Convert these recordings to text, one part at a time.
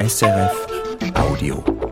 SRF Audio.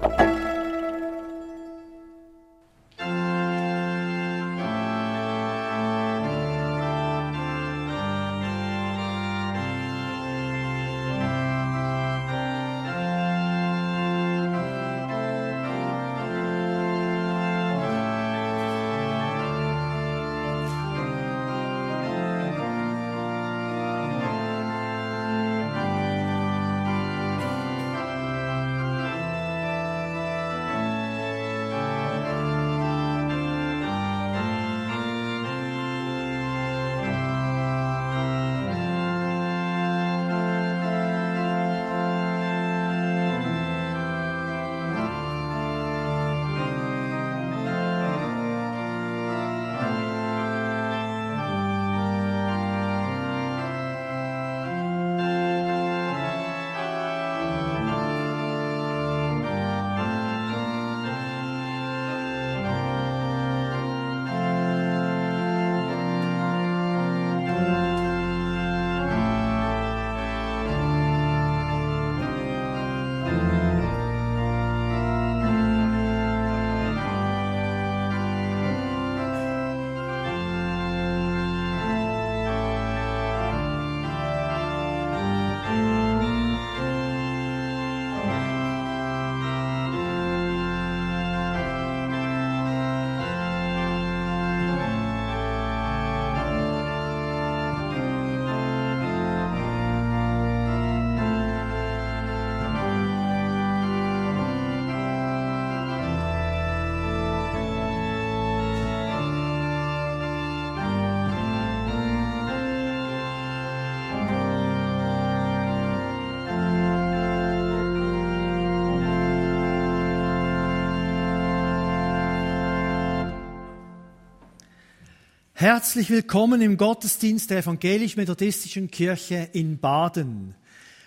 Herzlich willkommen im Gottesdienst der Evangelisch-Methodistischen Kirche in Baden.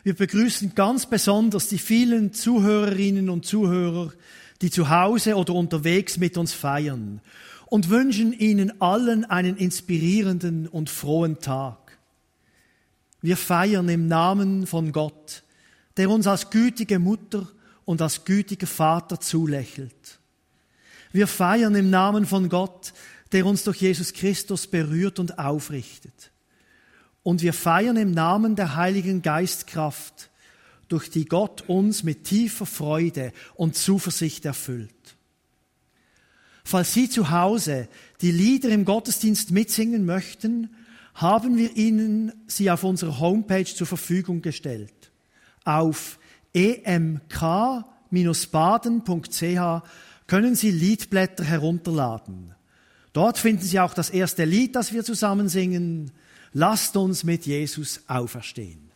Wir begrüßen ganz besonders die vielen Zuhörerinnen und Zuhörer, die zu Hause oder unterwegs mit uns feiern und wünschen Ihnen allen einen inspirierenden und frohen Tag. Wir feiern im Namen von Gott, der uns als gütige Mutter und als gütiger Vater zulächelt. Wir feiern im Namen von Gott, der uns durch Jesus Christus berührt und aufrichtet. Und wir feiern im Namen der Heiligen Geistkraft, durch die Gott uns mit tiefer Freude und Zuversicht erfüllt. Falls Sie zu Hause die Lieder im Gottesdienst mitsingen möchten, haben wir Ihnen sie auf unserer Homepage zur Verfügung gestellt. Auf emk-baden.ch können Sie Liedblätter herunterladen. Dort finden Sie auch das erste Lied, das wir zusammen singen. Lasst uns mit Jesus auferstehen.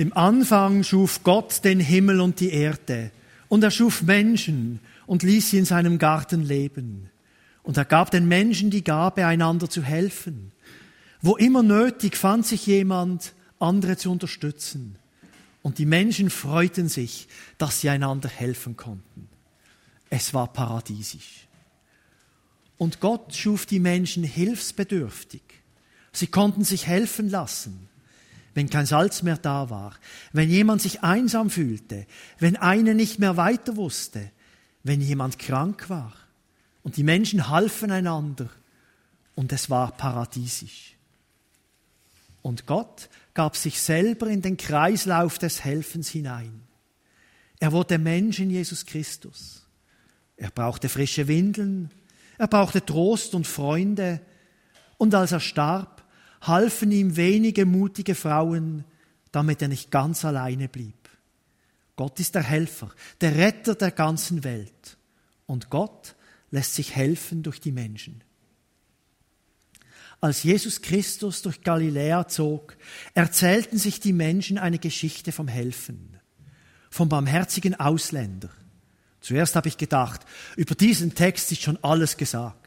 Im Anfang schuf Gott den Himmel und die Erde. Und er schuf Menschen und ließ sie in seinem Garten leben. Und er gab den Menschen die Gabe, einander zu helfen. Wo immer nötig fand sich jemand, andere zu unterstützen. Und die Menschen freuten sich, dass sie einander helfen konnten. Es war paradiesisch. Und Gott schuf die Menschen hilfsbedürftig. Sie konnten sich helfen lassen, wenn kein Salz mehr da war, wenn jemand sich einsam fühlte, wenn einer nicht mehr weiter wusste, wenn jemand krank war. Und die Menschen halfen einander und es war paradiesisch. Und Gott gab sich selber in den Kreislauf des Helfens hinein. Er wurde Mensch in Jesus Christus. Er brauchte frische Windeln, er brauchte Trost und Freunde, und als er starb, halfen ihm wenige mutige Frauen, damit er nicht ganz alleine blieb. Gott ist der Helfer, der Retter der ganzen Welt, und Gott lässt sich helfen durch die Menschen. Als Jesus Christus durch Galiläa zog, erzählten sich die Menschen eine Geschichte vom Helfen, vom barmherzigen Ausländer. Zuerst habe ich gedacht, über diesen Text ist schon alles gesagt.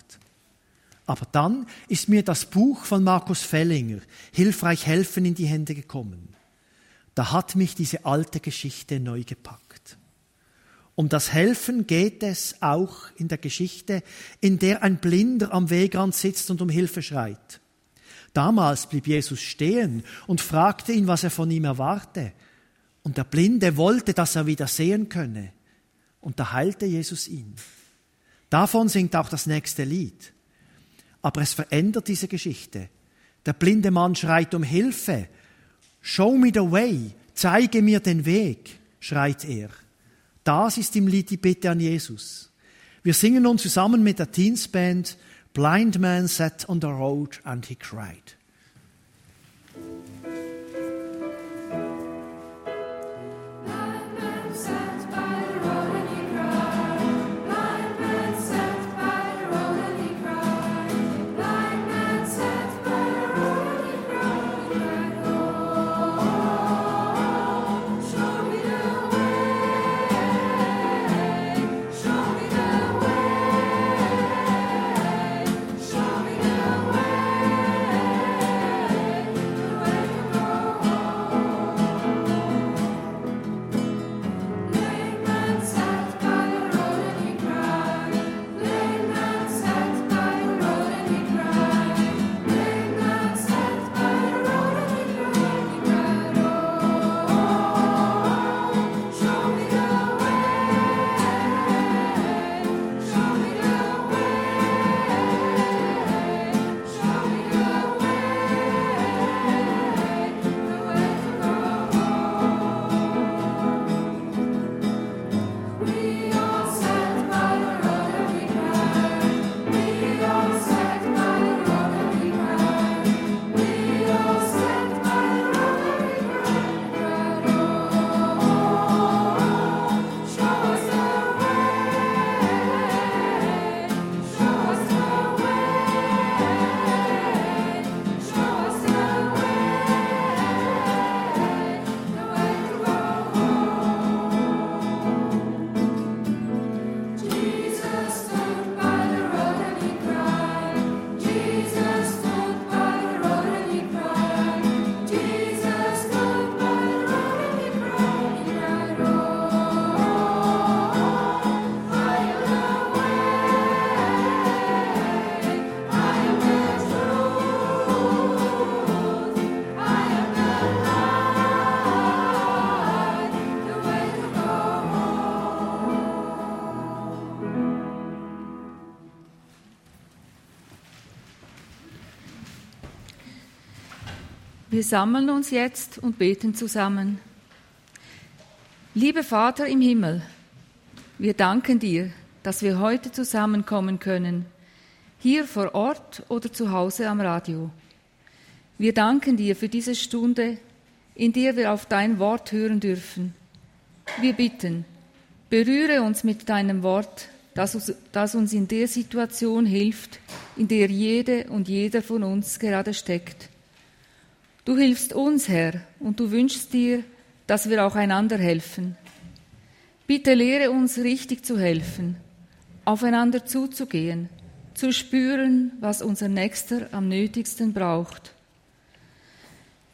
Aber dann ist mir das Buch von Markus Fellinger, Hilfreich helfen, in die Hände gekommen. Da hat mich diese alte Geschichte neu gepackt. Um das Helfen geht es auch in der Geschichte, in der ein Blinder am Wegrand sitzt und um Hilfe schreit. Damals blieb Jesus stehen und fragte ihn, was er von ihm erwarte. Und der Blinde wollte, dass er wieder sehen könne. Und da heilte Jesus ihn. Davon singt auch das nächste Lied. Aber es verändert diese Geschichte. Der blinde Mann schreit um Hilfe. Show me the way. Zeige mir den Weg, schreit er. Das ist im Lied die Bitte an Jesus. Wir singen nun zusammen mit der Teensband Blind Man sat on the road and he cried. Wir sammeln uns jetzt und beten zusammen. Liebe Vater im Himmel, wir danken dir, dass wir heute zusammenkommen können, hier vor Ort oder zu Hause am Radio. Wir danken dir für diese Stunde, in der wir auf dein Wort hören dürfen. Wir bitten, berühre uns mit deinem Wort, das uns in der Situation hilft, in der jede und jeder von uns gerade steckt. Du hilfst uns, Herr, und du wünschst dir, dass wir auch einander helfen. Bitte lehre uns richtig zu helfen, aufeinander zuzugehen, zu spüren, was unser Nächster am nötigsten braucht.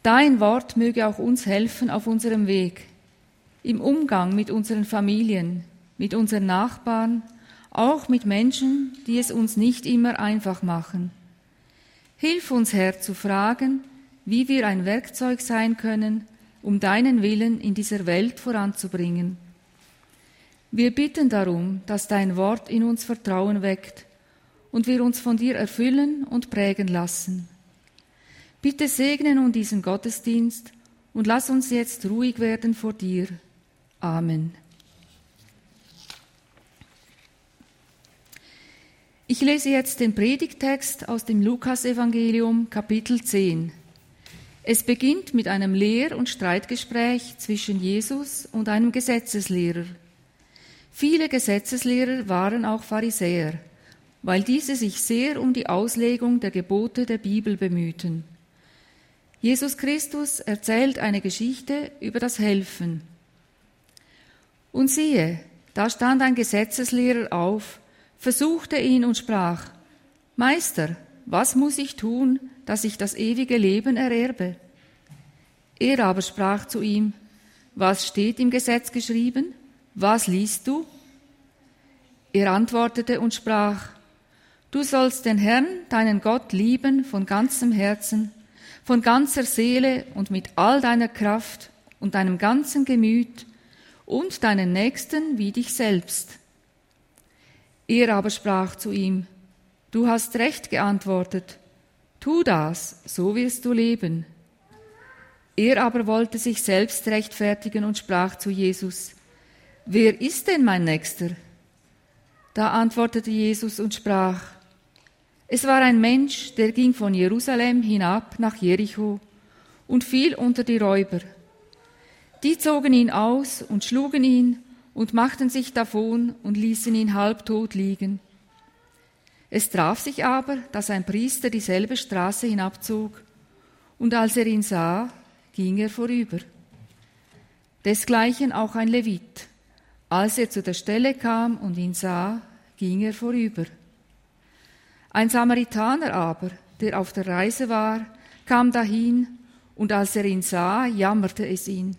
Dein Wort möge auch uns helfen auf unserem Weg, im Umgang mit unseren Familien, mit unseren Nachbarn, auch mit Menschen, die es uns nicht immer einfach machen. Hilf uns, Herr, zu fragen, wie wir ein Werkzeug sein können, um deinen Willen in dieser Welt voranzubringen. Wir bitten darum, dass dein Wort in uns Vertrauen weckt und wir uns von dir erfüllen und prägen lassen. Bitte segne nun diesen Gottesdienst und lass uns jetzt ruhig werden vor dir. Amen. Ich lese jetzt den Predigtext aus dem Lukasevangelium Kapitel 10. Es beginnt mit einem Lehr- und Streitgespräch zwischen Jesus und einem Gesetzeslehrer. Viele Gesetzeslehrer waren auch Pharisäer, weil diese sich sehr um die Auslegung der Gebote der Bibel bemühten. Jesus Christus erzählt eine Geschichte über das Helfen. Und siehe, da stand ein Gesetzeslehrer auf, versuchte ihn und sprach, Meister, was muss ich tun, dass ich das ewige Leben ererbe? Er aber sprach zu ihm, was steht im Gesetz geschrieben? was liest du? Er antwortete und sprach, du sollst den Herrn, deinen Gott, lieben von ganzem Herzen, von ganzer Seele und mit all deiner Kraft und deinem ganzen Gemüt und deinen Nächsten wie dich selbst. Er aber sprach zu ihm, du hast recht geantwortet, tu das, so wirst du leben. Er aber wollte sich selbst rechtfertigen und sprach zu Jesus, Wer ist denn mein Nächster? Da antwortete Jesus und sprach, es war ein Mensch, der ging von Jerusalem hinab nach Jericho und fiel unter die Räuber. Die zogen ihn aus und schlugen ihn und machten sich davon und ließen ihn halbtot liegen. Es traf sich aber, dass ein Priester dieselbe Straße hinabzog, und als er ihn sah, ging er vorüber. Desgleichen auch ein Levit. Als er zu der Stelle kam und ihn sah, ging er vorüber. Ein Samaritaner aber, der auf der Reise war, kam dahin, und als er ihn sah, jammerte es ihn.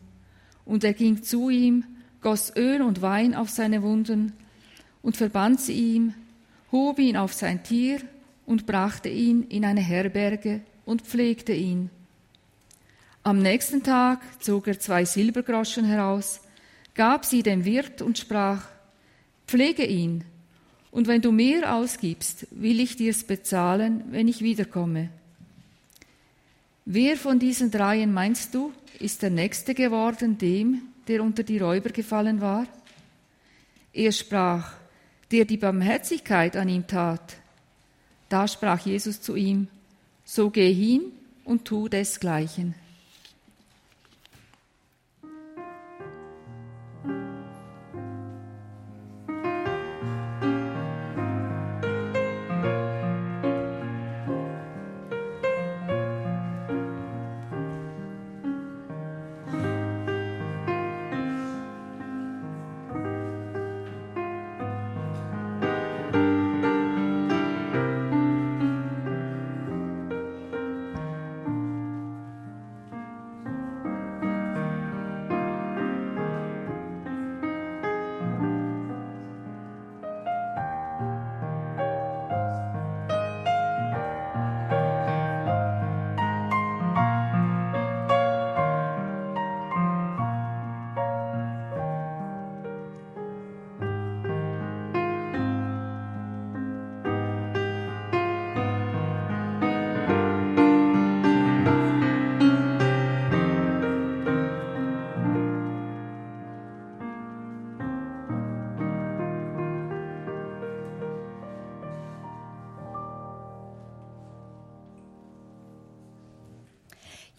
Und er ging zu ihm, goss Öl und Wein auf seine Wunden und verband sie ihm, hob ihn auf sein Tier und brachte ihn in eine Herberge und pflegte ihn. Am nächsten Tag zog er zwei Silbergroschen heraus, gab sie dem Wirt und sprach, pflege ihn, und wenn du mehr ausgibst, will ich dir's bezahlen, wenn ich wiederkomme. Wer von diesen dreien meinst du, ist der Nächste geworden dem, der unter die Räuber gefallen war? Er sprach, der die Barmherzigkeit an ihm tat. Da sprach Jesus zu ihm, so geh hin und tu desgleichen.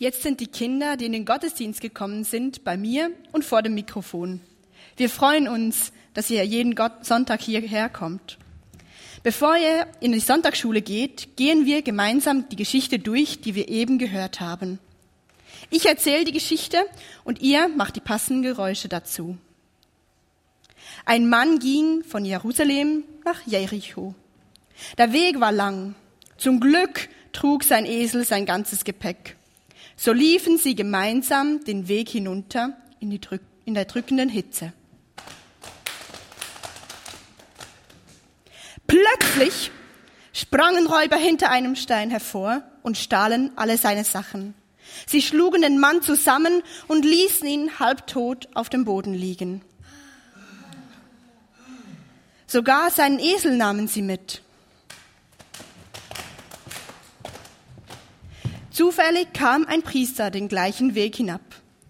Jetzt sind die Kinder, die in den Gottesdienst gekommen sind, bei mir und vor dem Mikrofon. Wir freuen uns, dass ihr jeden Sonntag hierher kommt. Bevor ihr in die Sonntagsschule geht, gehen wir gemeinsam die Geschichte durch, die wir eben gehört haben. Ich erzähle die Geschichte und ihr macht die passenden Geräusche dazu. Ein Mann ging von Jerusalem nach Jericho. Der Weg war lang. Zum Glück trug sein Esel sein ganzes Gepäck. So liefen sie gemeinsam den Weg hinunter in, die Drück in der drückenden Hitze. Plötzlich sprangen Räuber hinter einem Stein hervor und stahlen alle seine Sachen. Sie schlugen den Mann zusammen und ließen ihn halbtot auf dem Boden liegen. Sogar seinen Esel nahmen sie mit. Zufällig kam ein Priester den gleichen Weg hinab.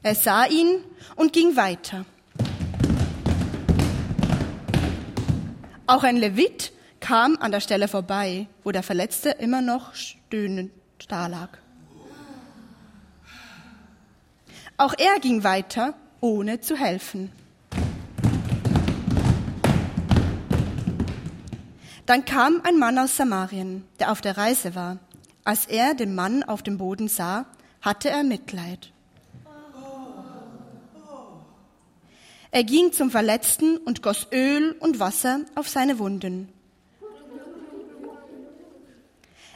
Er sah ihn und ging weiter. Auch ein Levit kam an der Stelle vorbei, wo der Verletzte immer noch stöhnend dalag. Auch er ging weiter, ohne zu helfen. Dann kam ein Mann aus Samarien, der auf der Reise war. Als er den Mann auf dem Boden sah, hatte er Mitleid. Er ging zum Verletzten und goss Öl und Wasser auf seine Wunden.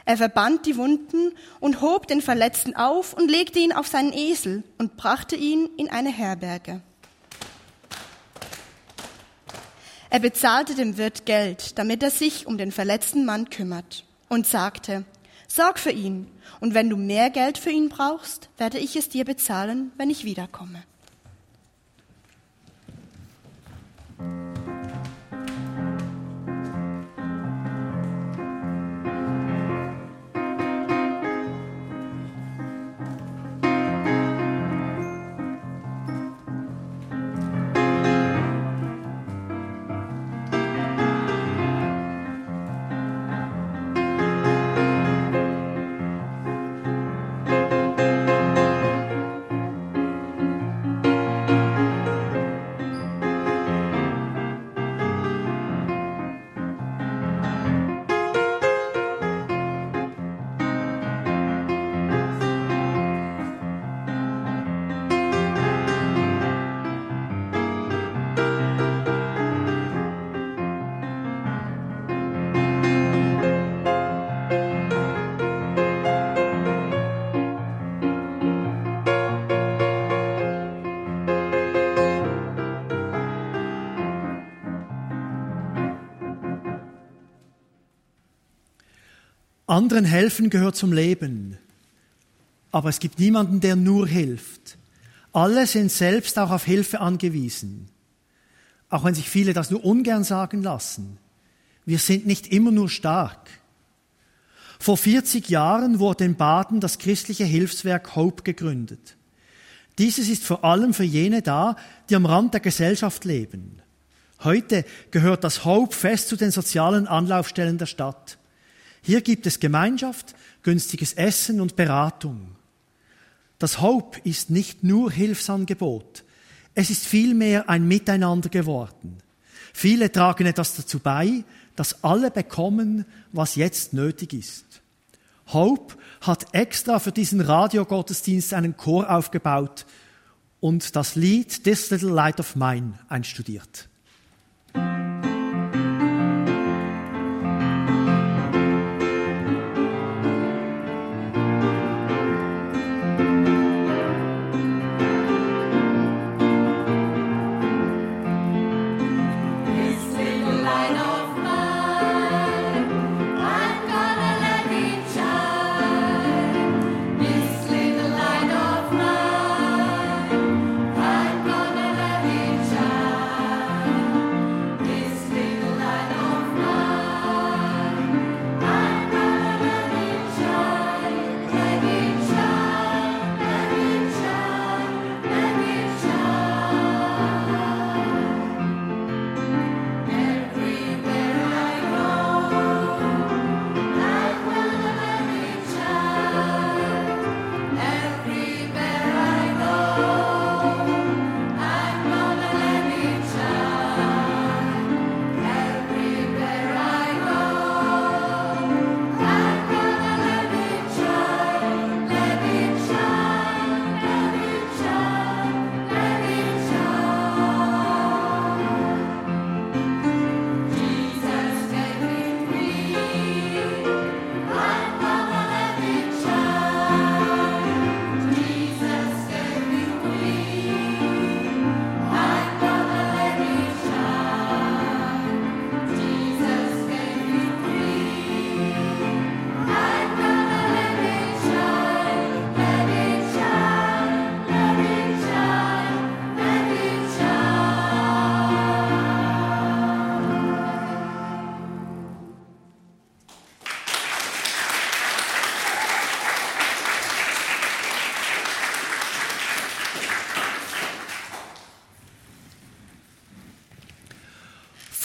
Er verband die Wunden und hob den Verletzten auf und legte ihn auf seinen Esel und brachte ihn in eine Herberge. Er bezahlte dem Wirt Geld, damit er sich um den verletzten Mann kümmert und sagte, Sorg für ihn, und wenn du mehr Geld für ihn brauchst, werde ich es dir bezahlen, wenn ich wiederkomme. Anderen helfen gehört zum Leben. Aber es gibt niemanden, der nur hilft. Alle sind selbst auch auf Hilfe angewiesen. Auch wenn sich viele das nur ungern sagen lassen. Wir sind nicht immer nur stark. Vor 40 Jahren wurde in Baden das christliche Hilfswerk Hope gegründet. Dieses ist vor allem für jene da, die am Rand der Gesellschaft leben. Heute gehört das Hope fest zu den sozialen Anlaufstellen der Stadt. Hier gibt es Gemeinschaft, günstiges Essen und Beratung. Das Hope ist nicht nur Hilfsangebot, es ist vielmehr ein Miteinander geworden. Viele tragen etwas dazu bei, dass alle bekommen, was jetzt nötig ist. Hope hat extra für diesen Radiogottesdienst einen Chor aufgebaut und das Lied This Little Light of Mine einstudiert.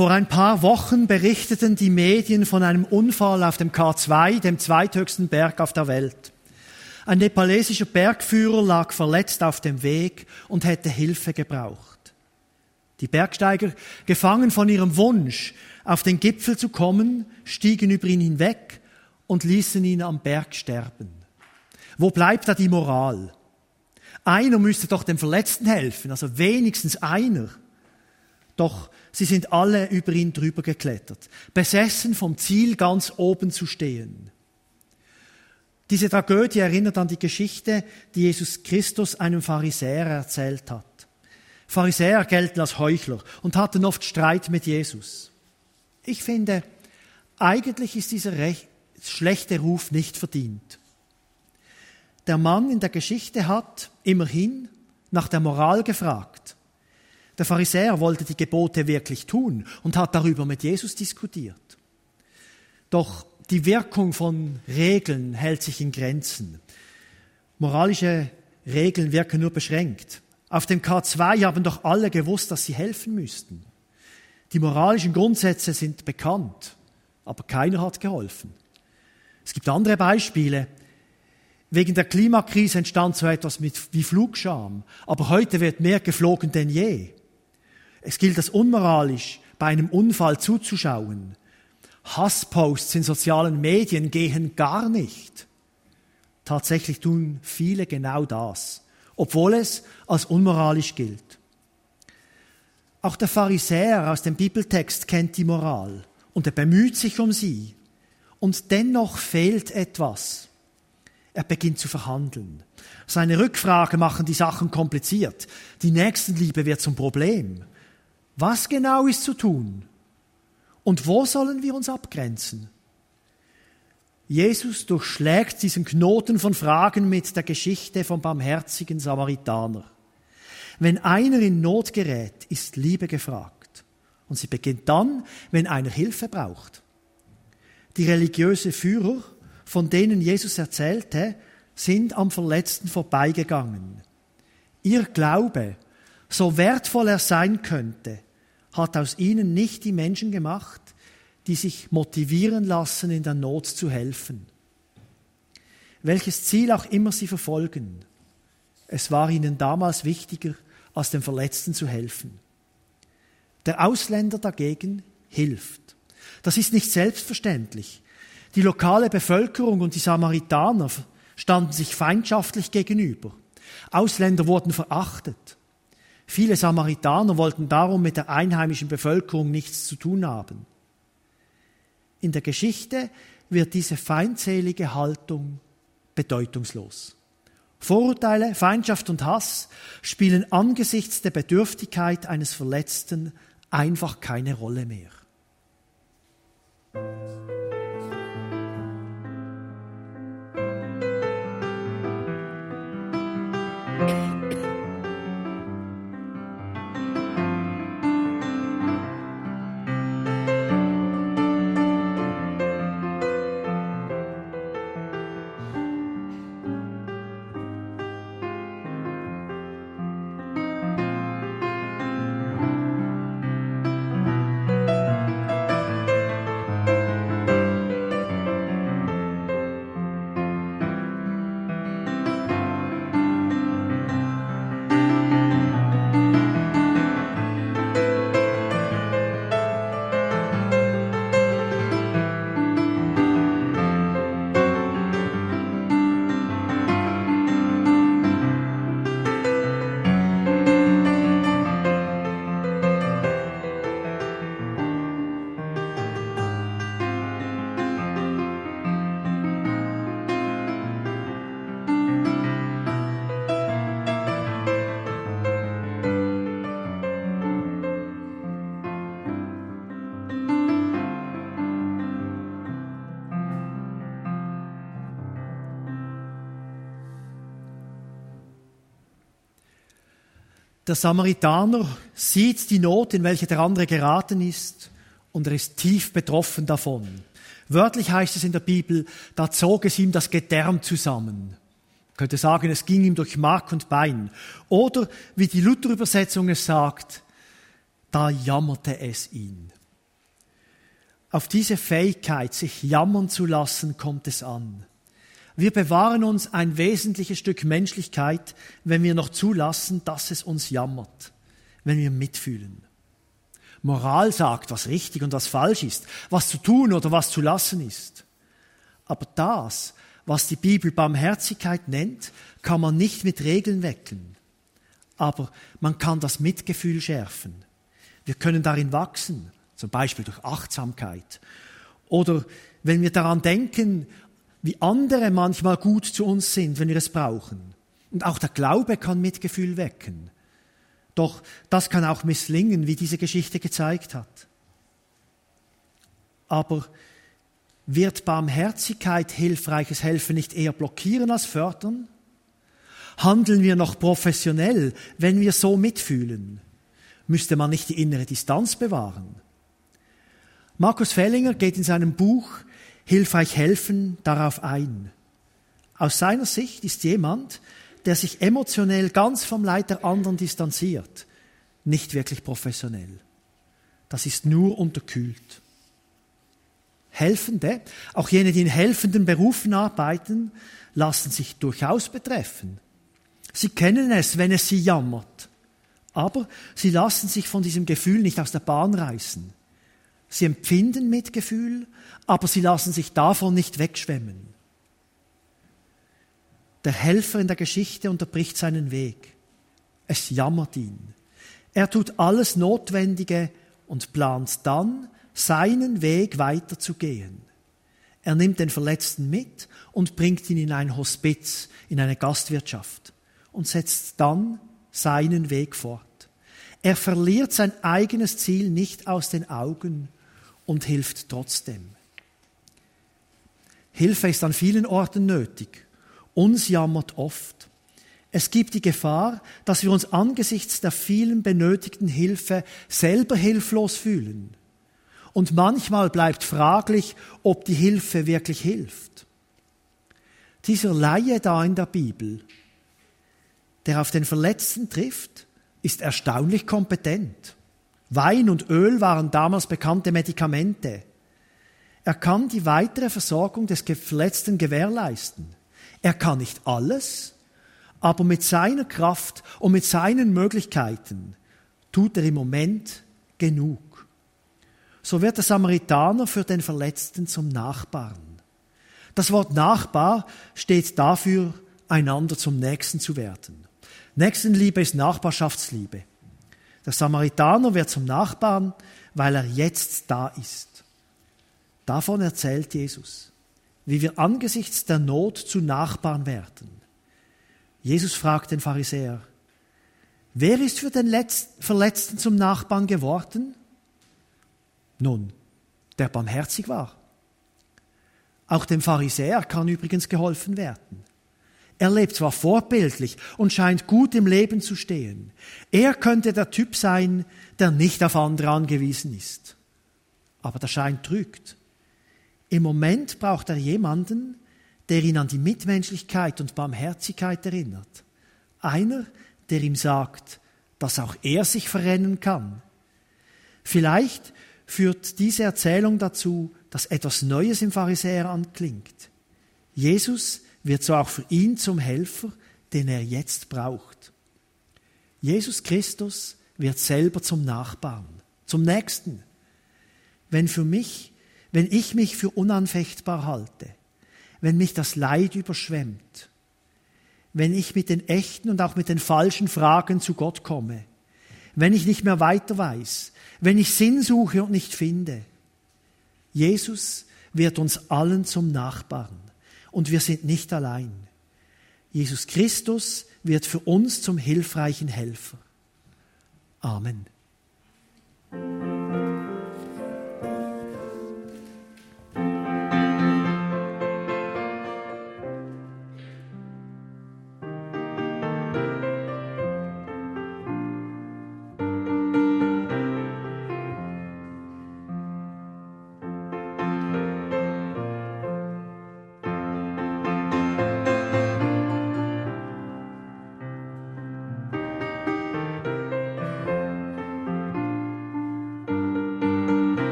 Vor ein paar Wochen berichteten die Medien von einem Unfall auf dem K2, dem zweithöchsten Berg auf der Welt. Ein nepalesischer Bergführer lag verletzt auf dem Weg und hätte Hilfe gebraucht. Die Bergsteiger, gefangen von ihrem Wunsch, auf den Gipfel zu kommen, stiegen über ihn hinweg und ließen ihn am Berg sterben. Wo bleibt da die Moral? Einer müsste doch dem Verletzten helfen, also wenigstens einer. Doch sie sind alle über ihn drüber geklettert, besessen vom Ziel, ganz oben zu stehen. Diese Tragödie erinnert an die Geschichte, die Jesus Christus einem Pharisäer erzählt hat. Pharisäer gelten als Heuchler und hatten oft Streit mit Jesus. Ich finde, eigentlich ist dieser schlechte Ruf nicht verdient. Der Mann in der Geschichte hat immerhin nach der Moral gefragt. Der Pharisäer wollte die Gebote wirklich tun und hat darüber mit Jesus diskutiert. Doch die Wirkung von Regeln hält sich in Grenzen. Moralische Regeln wirken nur beschränkt. Auf dem K2 haben doch alle gewusst, dass sie helfen müssten. Die moralischen Grundsätze sind bekannt, aber keiner hat geholfen. Es gibt andere Beispiele. Wegen der Klimakrise entstand so etwas wie Flugscham, aber heute wird mehr geflogen denn je. Es gilt als unmoralisch, bei einem Unfall zuzuschauen. Hassposts in sozialen Medien gehen gar nicht. Tatsächlich tun viele genau das, obwohl es als unmoralisch gilt. Auch der Pharisäer aus dem Bibeltext kennt die Moral und er bemüht sich um sie. Und dennoch fehlt etwas. Er beginnt zu verhandeln. Seine Rückfrage machen die Sachen kompliziert. Die Nächstenliebe wird zum Problem. Was genau ist zu tun? Und wo sollen wir uns abgrenzen? Jesus durchschlägt diesen Knoten von Fragen mit der Geschichte vom barmherzigen Samaritaner. Wenn einer in Not gerät, ist Liebe gefragt. Und sie beginnt dann, wenn einer Hilfe braucht. Die religiöse Führer, von denen Jesus erzählte, sind am Verletzten vorbeigegangen. Ihr Glaube, so wertvoll er sein könnte, hat aus ihnen nicht die Menschen gemacht, die sich motivieren lassen, in der Not zu helfen. Welches Ziel auch immer sie verfolgen, es war ihnen damals wichtiger, als dem Verletzten zu helfen. Der Ausländer dagegen hilft. Das ist nicht selbstverständlich. Die lokale Bevölkerung und die Samaritaner standen sich feindschaftlich gegenüber. Ausländer wurden verachtet. Viele Samaritaner wollten darum mit der einheimischen Bevölkerung nichts zu tun haben. In der Geschichte wird diese feindselige Haltung bedeutungslos. Vorurteile, Feindschaft und Hass spielen angesichts der Bedürftigkeit eines Verletzten einfach keine Rolle mehr. Der Samaritaner sieht die Not, in welche der andere geraten ist, und er ist tief betroffen davon. Wörtlich heißt es in der Bibel, da zog es ihm das Gedärm zusammen. Man könnte sagen, es ging ihm durch Mark und Bein. Oder, wie die Luther-Übersetzung es sagt, da jammerte es ihn. Auf diese Fähigkeit, sich jammern zu lassen, kommt es an. Wir bewahren uns ein wesentliches Stück Menschlichkeit, wenn wir noch zulassen, dass es uns jammert, wenn wir mitfühlen. Moral sagt, was richtig und was falsch ist, was zu tun oder was zu lassen ist. Aber das, was die Bibel Barmherzigkeit nennt, kann man nicht mit Regeln wecken. Aber man kann das Mitgefühl schärfen. Wir können darin wachsen, zum Beispiel durch Achtsamkeit. Oder wenn wir daran denken, wie andere manchmal gut zu uns sind, wenn wir es brauchen. Und auch der Glaube kann Mitgefühl wecken. Doch das kann auch misslingen, wie diese Geschichte gezeigt hat. Aber wird Barmherzigkeit hilfreiches Helfen nicht eher blockieren als fördern? Handeln wir noch professionell, wenn wir so mitfühlen? Müsste man nicht die innere Distanz bewahren? Markus Fellinger geht in seinem Buch Hilfreich helfen darauf ein. Aus seiner Sicht ist jemand, der sich emotionell ganz vom Leid der anderen distanziert, nicht wirklich professionell. Das ist nur unterkühlt. Helfende, auch jene, die in helfenden Berufen arbeiten, lassen sich durchaus betreffen. Sie kennen es, wenn es sie jammert. Aber sie lassen sich von diesem Gefühl nicht aus der Bahn reißen. Sie empfinden Mitgefühl, aber sie lassen sich davon nicht wegschwemmen. Der Helfer in der Geschichte unterbricht seinen Weg. Es jammert ihn. Er tut alles Notwendige und plant dann, seinen Weg weiterzugehen. Er nimmt den Verletzten mit und bringt ihn in ein Hospiz, in eine Gastwirtschaft und setzt dann seinen Weg fort. Er verliert sein eigenes Ziel nicht aus den Augen und hilft trotzdem. Hilfe ist an vielen Orten nötig. Uns jammert oft. Es gibt die Gefahr, dass wir uns angesichts der vielen benötigten Hilfe selber hilflos fühlen. Und manchmal bleibt fraglich, ob die Hilfe wirklich hilft. Dieser Laie da in der Bibel, der auf den Verletzten trifft, ist erstaunlich kompetent. Wein und Öl waren damals bekannte Medikamente. Er kann die weitere Versorgung des Verletzten gewährleisten. Er kann nicht alles, aber mit seiner Kraft und mit seinen Möglichkeiten tut er im Moment genug so wird der Samaritaner für den Verletzten zum Nachbarn. Das Wort Nachbar steht dafür, einander zum Nächsten zu werden. Nächstenliebe ist Nachbarschaftsliebe. Der Samaritaner wird zum Nachbarn, weil er jetzt da ist. Davon erzählt Jesus, wie wir angesichts der Not zu Nachbarn werden. Jesus fragt den Pharisäer, wer ist für den Verletzten zum Nachbarn geworden? Nun, der barmherzig war. Auch dem Pharisäer kann übrigens geholfen werden. Er lebt zwar vorbildlich und scheint gut im Leben zu stehen. Er könnte der Typ sein, der nicht auf andere angewiesen ist. Aber der Schein trügt. Im Moment braucht er jemanden, der ihn an die Mitmenschlichkeit und Barmherzigkeit erinnert. Einer, der ihm sagt, dass auch er sich verrennen kann. Vielleicht führt diese Erzählung dazu, dass etwas Neues im Pharisäer anklingt. Jesus wird so auch für ihn zum Helfer, den er jetzt braucht. Jesus Christus wird selber zum Nachbarn, zum Nächsten. Wenn für mich, wenn ich mich für unanfechtbar halte, wenn mich das Leid überschwemmt, wenn ich mit den echten und auch mit den falschen Fragen zu Gott komme, wenn ich nicht mehr weiter weiß, wenn ich Sinn suche und nicht finde. Jesus wird uns allen zum Nachbarn und wir sind nicht allein. Jesus Christus wird für uns zum hilfreichen Helfer. Amen.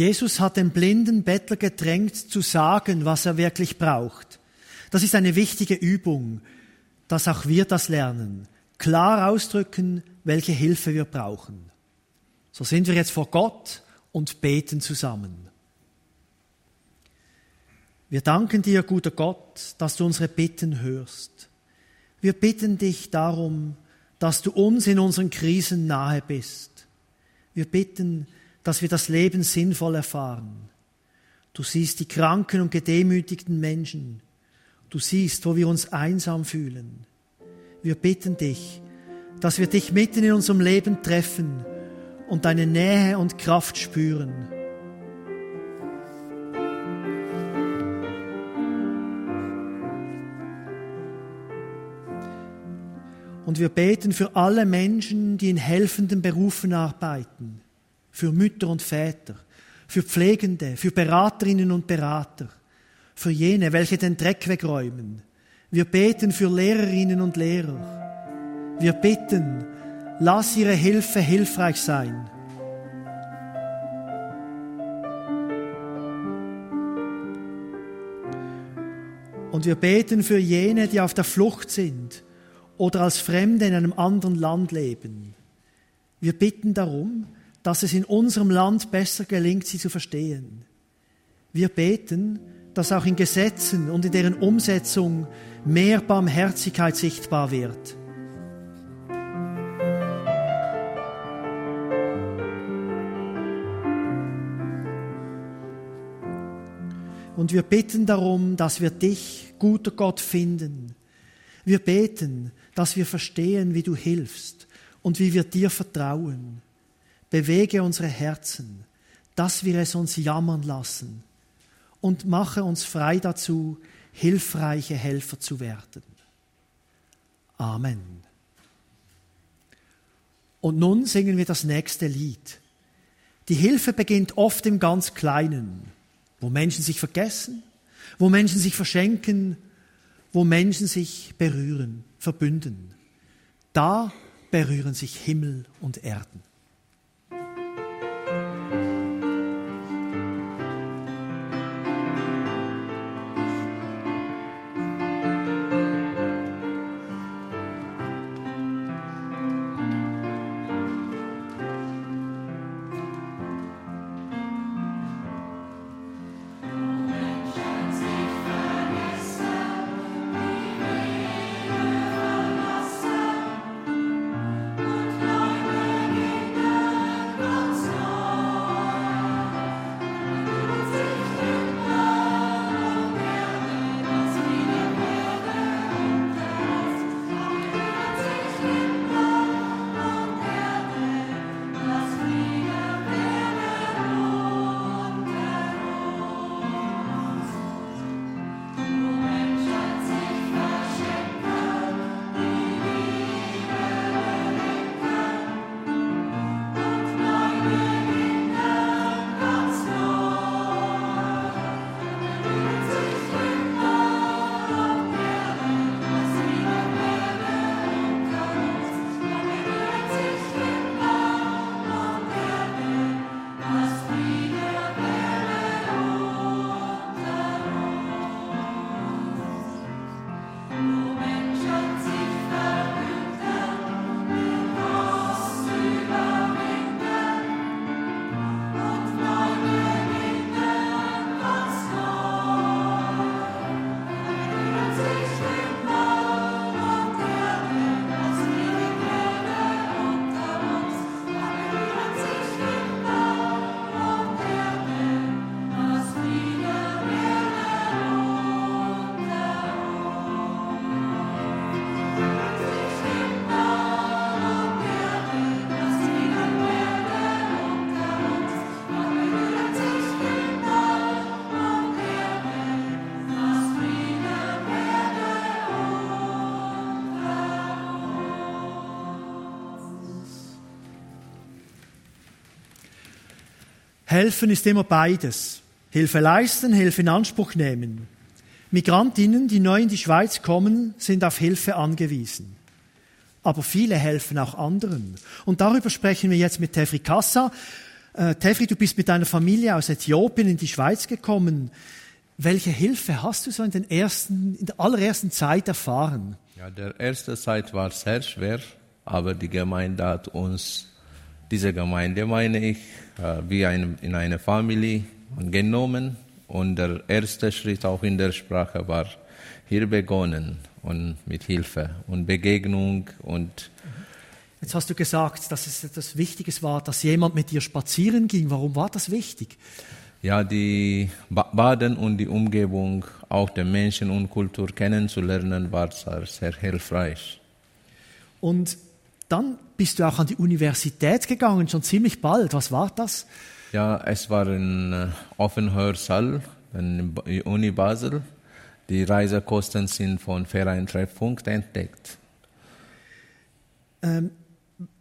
Jesus hat den blinden Bettler gedrängt zu sagen, was er wirklich braucht. Das ist eine wichtige Übung, dass auch wir das lernen. Klar ausdrücken, welche Hilfe wir brauchen. So sind wir jetzt vor Gott und beten zusammen. Wir danken dir, guter Gott, dass du unsere Bitten hörst. Wir bitten dich darum, dass du uns in unseren Krisen nahe bist. Wir bitten, dass wir das Leben sinnvoll erfahren. Du siehst die kranken und gedemütigten Menschen. Du siehst, wo wir uns einsam fühlen. Wir bitten dich, dass wir dich mitten in unserem Leben treffen und deine Nähe und Kraft spüren. Und wir beten für alle Menschen, die in helfenden Berufen arbeiten, für Mütter und Väter, für Pflegende, für Beraterinnen und Berater, für jene, welche den Dreck wegräumen. Wir beten für Lehrerinnen und Lehrer. Wir bitten, lass ihre Hilfe hilfreich sein. Und wir beten für jene, die auf der Flucht sind oder als Fremde in einem anderen Land leben. Wir bitten darum, dass es in unserem Land besser gelingt, sie zu verstehen. Wir beten, dass auch in Gesetzen und in deren Umsetzung mehr Barmherzigkeit sichtbar wird. Und wir bitten darum, dass wir dich, guter Gott, finden. Wir beten, dass wir verstehen, wie du hilfst und wie wir dir vertrauen. Bewege unsere Herzen, dass wir es uns jammern lassen und mache uns frei dazu, hilfreiche Helfer zu werden. Amen. Und nun singen wir das nächste Lied. Die Hilfe beginnt oft im ganz Kleinen, wo Menschen sich vergessen, wo Menschen sich verschenken, wo Menschen sich berühren verbünden. Da berühren sich Himmel und Erden. Helfen ist immer beides. Hilfe leisten, Hilfe in Anspruch nehmen. Migrantinnen, die neu in die Schweiz kommen, sind auf Hilfe angewiesen. Aber viele helfen auch anderen. Und darüber sprechen wir jetzt mit Tefri Kassa. Äh, Tefri, du bist mit deiner Familie aus Äthiopien in die Schweiz gekommen. Welche Hilfe hast du so in, den ersten, in der allerersten Zeit erfahren? Ja, der erste Zeit war sehr schwer, aber die Gemeinde hat uns, diese Gemeinde meine ich, äh, wie ein, in eine Familie genommen. Und der erste Schritt auch in der Sprache war hier begonnen und mit Hilfe und Begegnung und Jetzt hast du gesagt, dass es etwas Wichtiges war, dass jemand mit dir spazieren ging. Warum war das wichtig? ja, die Baden und die Umgebung, auch der Menschen und Kultur kennenzulernen, war sehr, sehr hilfreich. Und dann bist du auch an die Universität gegangen, schon ziemlich bald. Was war das? Ja, es war ein äh, Offenhörsaal in der Uni Basel. Die Reisekosten sind von Verein Treffpunkt entdeckt. Ähm,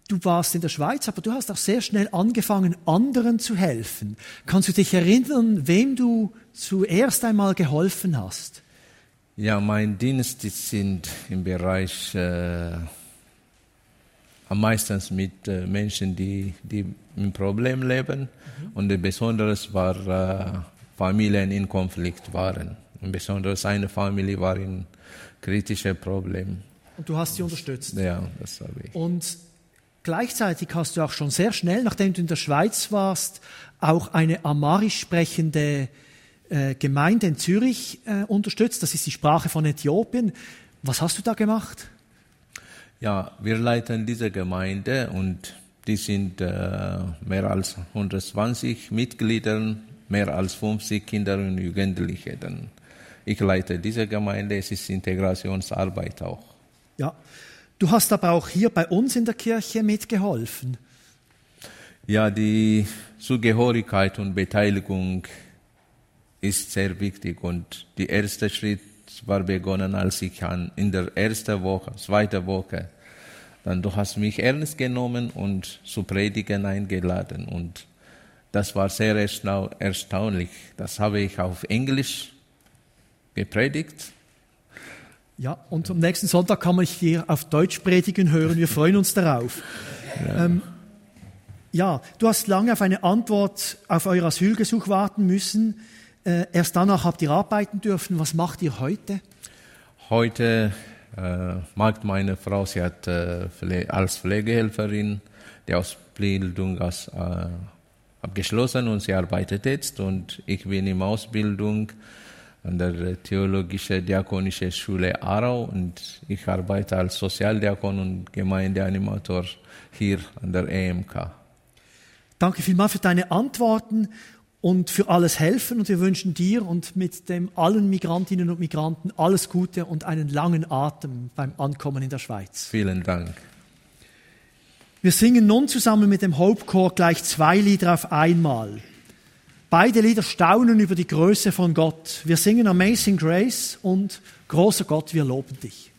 du warst in der Schweiz, aber du hast auch sehr schnell angefangen, anderen zu helfen. Kannst du dich erinnern, wem du zuerst einmal geholfen hast? Ja, mein Dienst sind im Bereich äh, am meisten mit äh, Menschen, die, die im Problem leben. Mhm. Und besonders war äh, Familien in Konflikt waren. Und besonders eine Familie war in kritischen Problemen. Und du hast sie unterstützt? Ja, das habe ich. Und Gleichzeitig hast du auch schon sehr schnell, nachdem du in der Schweiz warst, auch eine amarisch sprechende äh, Gemeinde in Zürich äh, unterstützt. Das ist die Sprache von Äthiopien. Was hast du da gemacht? Ja, wir leiten diese Gemeinde und die sind äh, mehr als 120 Mitglieder, mehr als 50 Kinder und Jugendliche. Ich leite diese Gemeinde, es ist Integrationsarbeit auch. Ja, Du hast aber auch hier bei uns in der Kirche mitgeholfen. Ja, die Zugehörigkeit und Beteiligung ist sehr wichtig und der erste Schritt war begonnen, als ich in der ersten Woche, zweiten Woche, dann du hast mich ernst genommen und zu predigen eingeladen und das war sehr erstaunlich. Das habe ich auf Englisch gepredigt ja, und am nächsten Sonntag kann man hier auf Deutsch predigen hören. Wir freuen uns darauf. Ja. Ähm, ja, du hast lange auf eine Antwort auf euer Asylgesuch warten müssen. Äh, erst danach habt ihr arbeiten dürfen. Was macht ihr heute? Heute äh, macht meine Frau, sie hat äh, als Pflegehelferin die Ausbildung als, äh, abgeschlossen und sie arbeitet jetzt und ich bin in Ausbildung an der Theologischen Diakonischen Schule Aarau und ich arbeite als Sozialdiakon und Gemeindeanimator hier an der EMK. Danke vielmals für deine Antworten und für alles Helfen und wir wünschen dir und mit dem allen Migrantinnen und Migranten alles Gute und einen langen Atem beim Ankommen in der Schweiz. Vielen Dank. Wir singen nun zusammen mit dem Hope Corps gleich zwei Lieder auf einmal. Beide Lieder staunen über die Größe von Gott. Wir singen Amazing Grace und Großer Gott, wir loben dich.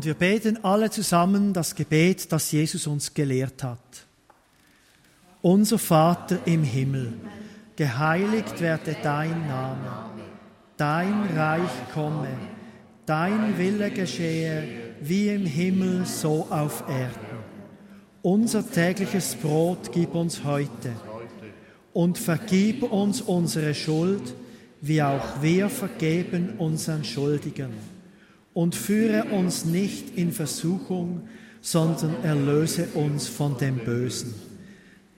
Und wir beten alle zusammen das Gebet, das Jesus uns gelehrt hat. Unser Vater im Himmel, geheiligt werde dein Name, dein Reich komme, dein Wille geschehe, wie im Himmel so auf Erden. Unser tägliches Brot gib uns heute und vergib uns unsere Schuld, wie auch wir vergeben unseren Schuldigen. Und führe uns nicht in Versuchung, sondern erlöse uns von dem Bösen.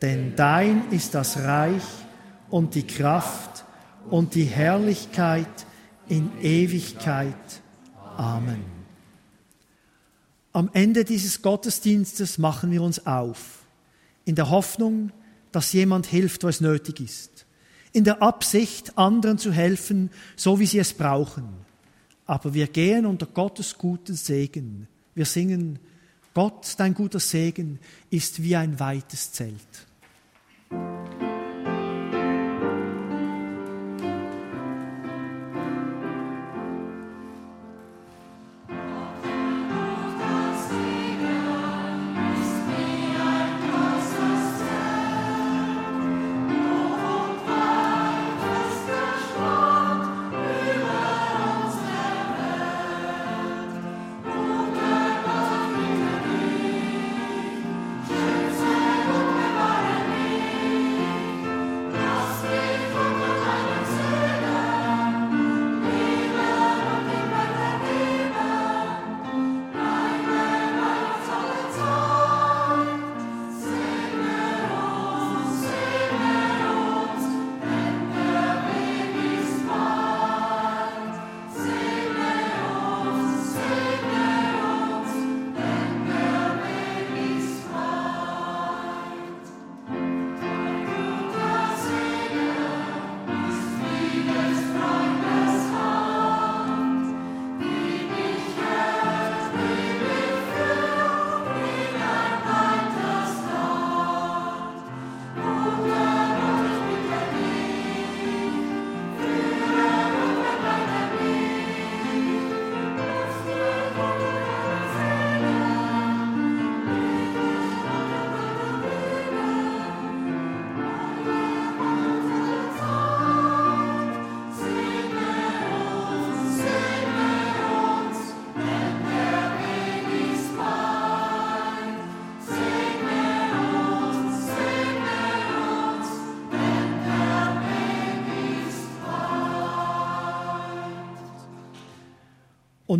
Denn dein ist das Reich und die Kraft und die Herrlichkeit in Ewigkeit. Amen. Am Ende dieses Gottesdienstes machen wir uns auf, in der Hoffnung, dass jemand hilft, wo es nötig ist, in der Absicht, anderen zu helfen, so wie sie es brauchen. Aber wir gehen unter Gottes guten Segen. Wir singen, Gott, dein guter Segen ist wie ein weites Zelt.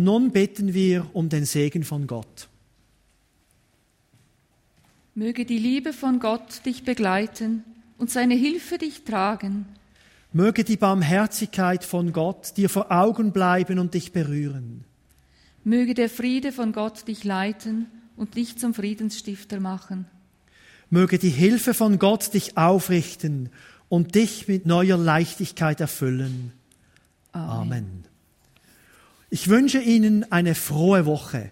Und nun beten wir um den Segen von Gott. Möge die Liebe von Gott dich begleiten und seine Hilfe dich tragen. Möge die Barmherzigkeit von Gott dir vor Augen bleiben und dich berühren. Möge der Friede von Gott dich leiten und dich zum Friedensstifter machen. Möge die Hilfe von Gott dich aufrichten und dich mit neuer Leichtigkeit erfüllen. Amen. Amen. Ich wünsche Ihnen eine frohe Woche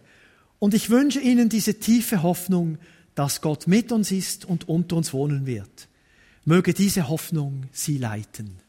und ich wünsche Ihnen diese tiefe Hoffnung, dass Gott mit uns ist und unter uns wohnen wird. Möge diese Hoffnung Sie leiten.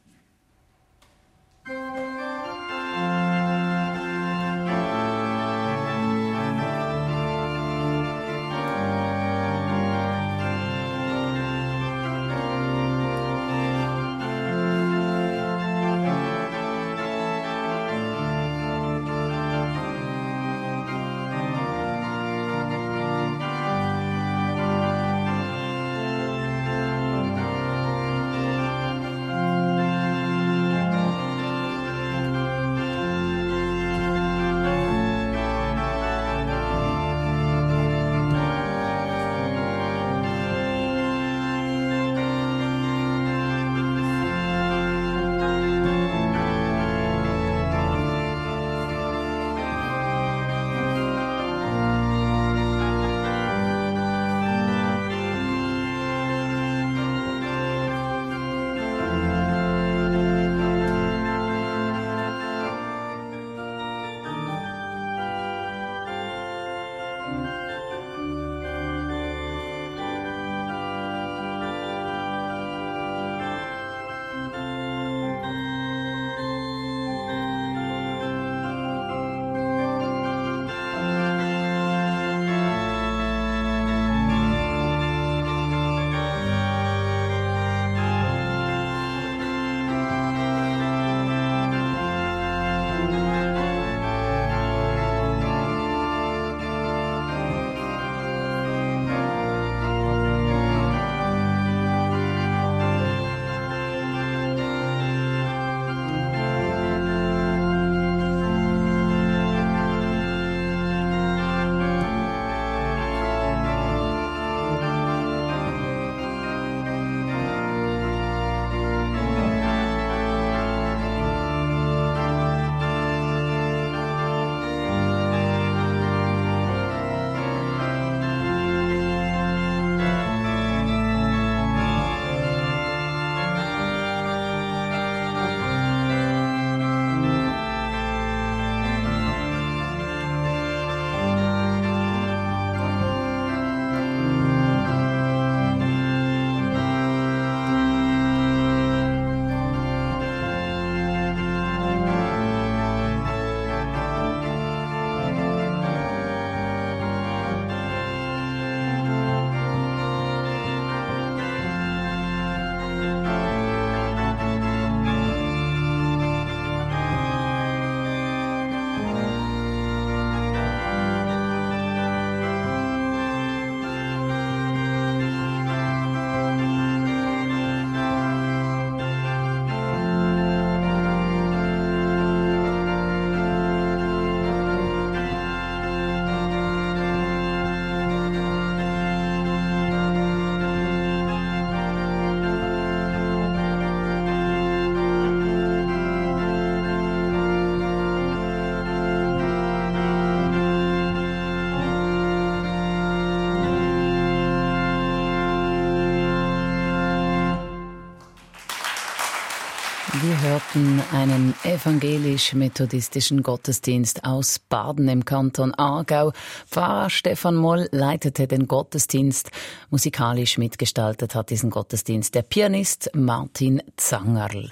Hörten einen evangelisch-methodistischen Gottesdienst aus Baden im Kanton Aargau. Pfarrer Stefan Moll leitete den Gottesdienst. Musikalisch mitgestaltet hat diesen Gottesdienst der Pianist Martin Zangerl.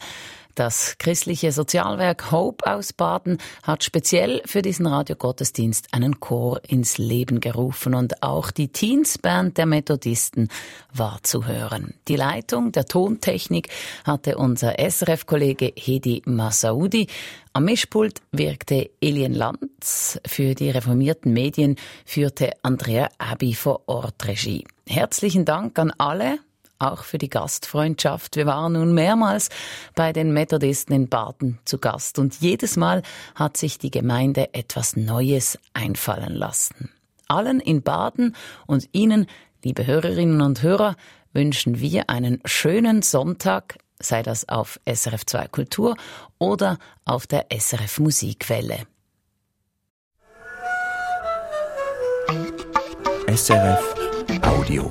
Das christliche Sozialwerk Hope aus Baden hat speziell für diesen Radiogottesdienst einen Chor ins Leben gerufen und auch die Teensband der Methodisten war zu hören. Die Leitung der Tontechnik hatte unser SRF-Kollege Hedi Masaudi. Am Mischpult wirkte Elien Lanz. Für die reformierten Medien führte Andrea Abi vor Ort Regie. Herzlichen Dank an alle, auch für die Gastfreundschaft. Wir waren nun mehrmals bei den Methodisten in Baden zu Gast und jedes Mal hat sich die Gemeinde etwas Neues einfallen lassen. Allen in Baden und Ihnen, liebe Hörerinnen und Hörer, wünschen wir einen schönen Sonntag, sei das auf SRF 2 Kultur oder auf der SRF Musikwelle. SRF Audio.